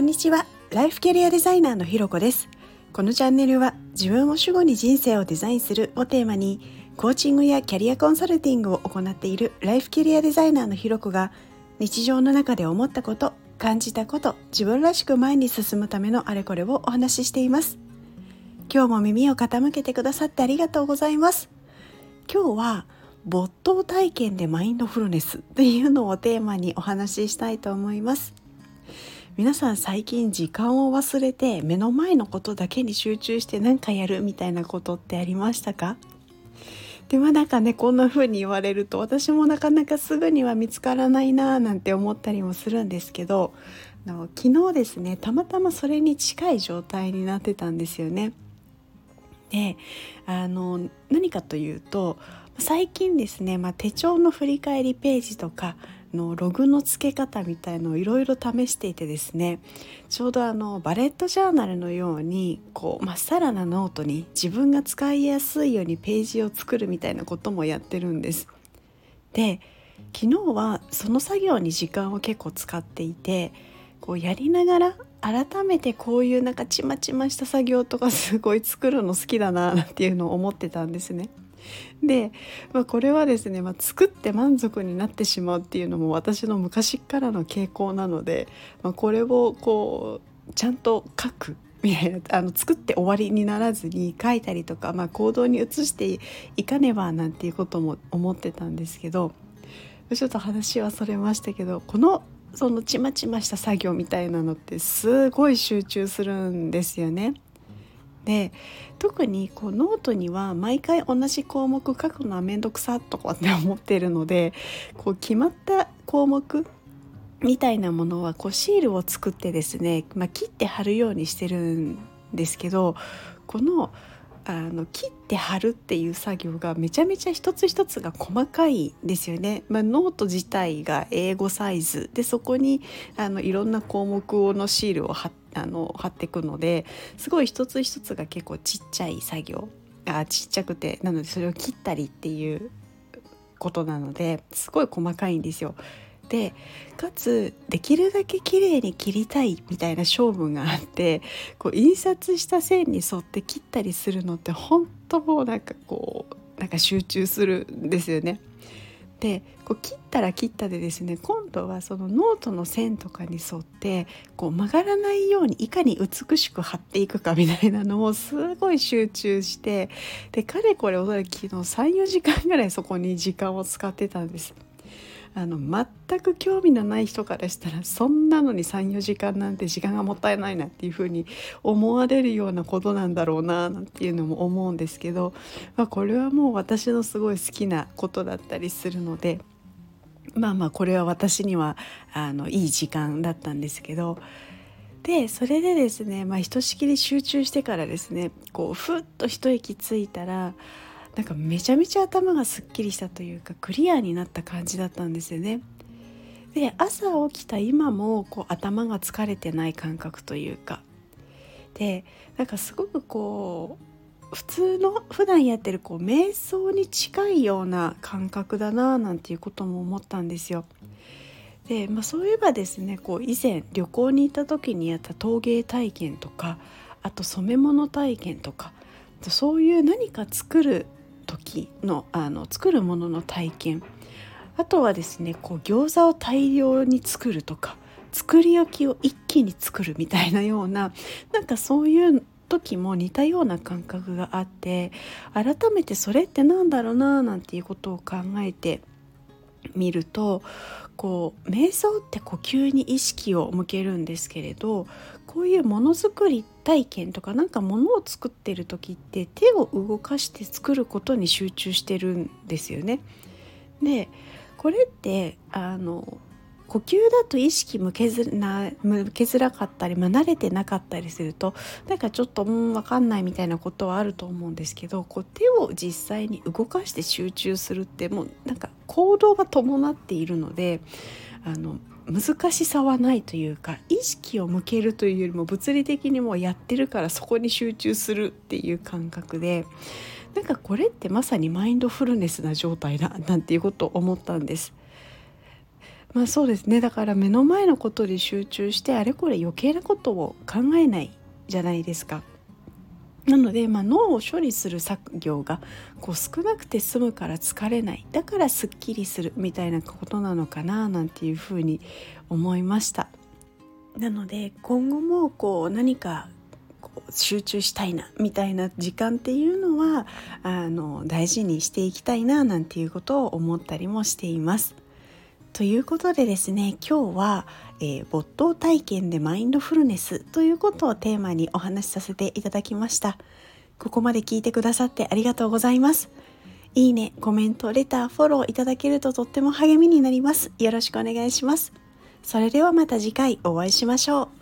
こんにちは。ライフキャリアデザイナーのひろこです。このチャンネルは自分を主語に人生をデザインするをテーマにコーチングやキャリアコンサルティングを行っているライフキャリアデザイナーのひろこが日常の中で思ったこと感じたこと自分らしく前に進むためのあれこれをお話ししています。今日も耳を傾けてくださってありがとうございます。今日は没頭体験でマインドフルネスっていうのをテーマにお話ししたいと思います。皆さん最近時間を忘れて目の前のことだけに集中して何かやるみたいなことってありましたか？でもなんかねこんな風に言われると私もなかなかすぐには見つからないなーなんて思ったりもするんですけどの昨日ですねたまたまそれに近い状態になってたんですよね。であの何かというと最近ですね、まあ、手帳の振り返りページとかのログの付け方みたいのをいろいろ試していてですねちょうどあのバレットジャーナルのようにこうまっさらなノートに自分が使いやすいようにページを作るみたいなこともやってるんです。で昨日はその作業に時間を結構使っていてこうやりながら改めてこういうなんかちまちました作業とかすごい作るの好きだなっていうのを思ってたんですね。で、まあ、これはですね、まあ、作って満足になってしまうっていうのも私の昔からの傾向なので、まあ、これをこうちゃんと書くみたいなあの作って終わりにならずに書いたりとか、まあ、行動に移していかねばなんていうことも思ってたんですけどちょっと話はそれましたけどこのそのちまちました作業みたいなのってすごい集中するんですよね。で特にこうノートには毎回同じ項目書くのは面倒くさとかって思ってるのでこう決まった項目みたいなものはこうシールを作ってですね、まあ、切って貼るようにしてるんですけどこのあの切って貼るっていう作業がめちゃめちゃ一つ一つが細かいですよね。まあ、ノート自体が A5サイズでそこにあのいろんな項目のシールを貼あの貼っていくのですごい一つ一つが結構ちっちゃい作業あちっちゃくてなのでそれを切ったりっていうことなのですごい細かいんですよ。でかつできるだけ綺麗に切りたいみたいな勝負があってこう印刷した線に沿って切ったりするのって本当もうなんかこうなんか集中するんですよね。でこう切ったら切ったでですね今度はそのノートの線とかに沿ってこう曲がらないようにいかに美しく貼っていくかみたいなのをすごい集中してでかれこれおそらく昨日34時間ぐらいそこに時間を使ってたんです。あの全く興味のない人からしたらそんなのに34時間なんて時間がもったいないなっていうふうに思われるようなことなんだろうななんていうのも思うんですけど、まあ、これはもう私のすごい好きなことだったりするのでまあまあこれは私にはあのいい時間だったんですけど。でそれでですね、まあ、ひとしきり集中してからですねこうふっと一息ついたらなんかめちゃめちゃ頭がすっきりしたというかクリアになった感じだったんですよね。で朝起きた今もこう頭が疲れてない感覚というかでなんかすごくこう普通の普段やってるこう瞑想に近いような感覚だななんていうことも思ったんですよ。で、まあ、そういえばですねこう以前旅行に行った時にやった陶芸体験とかあと染め物体験とかそういう何か作る時のあの作るものの体験。あとはですねこう餃子を大量に作るとか作り置きを一気に作るみたいなようななんかそういう時も似たような感覚があって改めてそれって何だろうななんていうことを考えて見るとこう瞑想って呼吸に意識を向けるんですけれどこういうものづくり体験とかなんかものを作ってる時って手を動かして作ることに集中してるんですよね。でこれってあの呼吸だと意識向けづな向けづらかったり、まあ、慣れてなかったりするとなんかちょっとうん分かんないみたいなことはあると思うんですけどこう手を実際に動かして集中するってもうなんか行動が伴っているのであの難しさはないというか意識を向けるというよりも物理的にもうやってるからそこに集中するっていう感覚でなんかこれってまさにマインドフルネスな状態だなんていうことを思ったんです。まあそうですねだから目の前のことに集中してあれこれ余計なことを考えないじゃないですか。なので、まあ、脳を処理する作業がこう少なくて済むから疲れないだからすっきりするみたいなことなのかななんていうふうに思いましたなので今後もこう何かこう集中したいなみたいな時間っていうのはあの大事にしていきたいななんていうことを思ったりもしています。ということでですね今日は、えー、没頭体験でマインドフルネスということをテーマにお話しさせていただきました。ここまで聞いてくださってありがとうございます。いいねコメントレターフォローいただけるととっても励みになります。よろしくお願いします。それではまた次回お会いしましょう。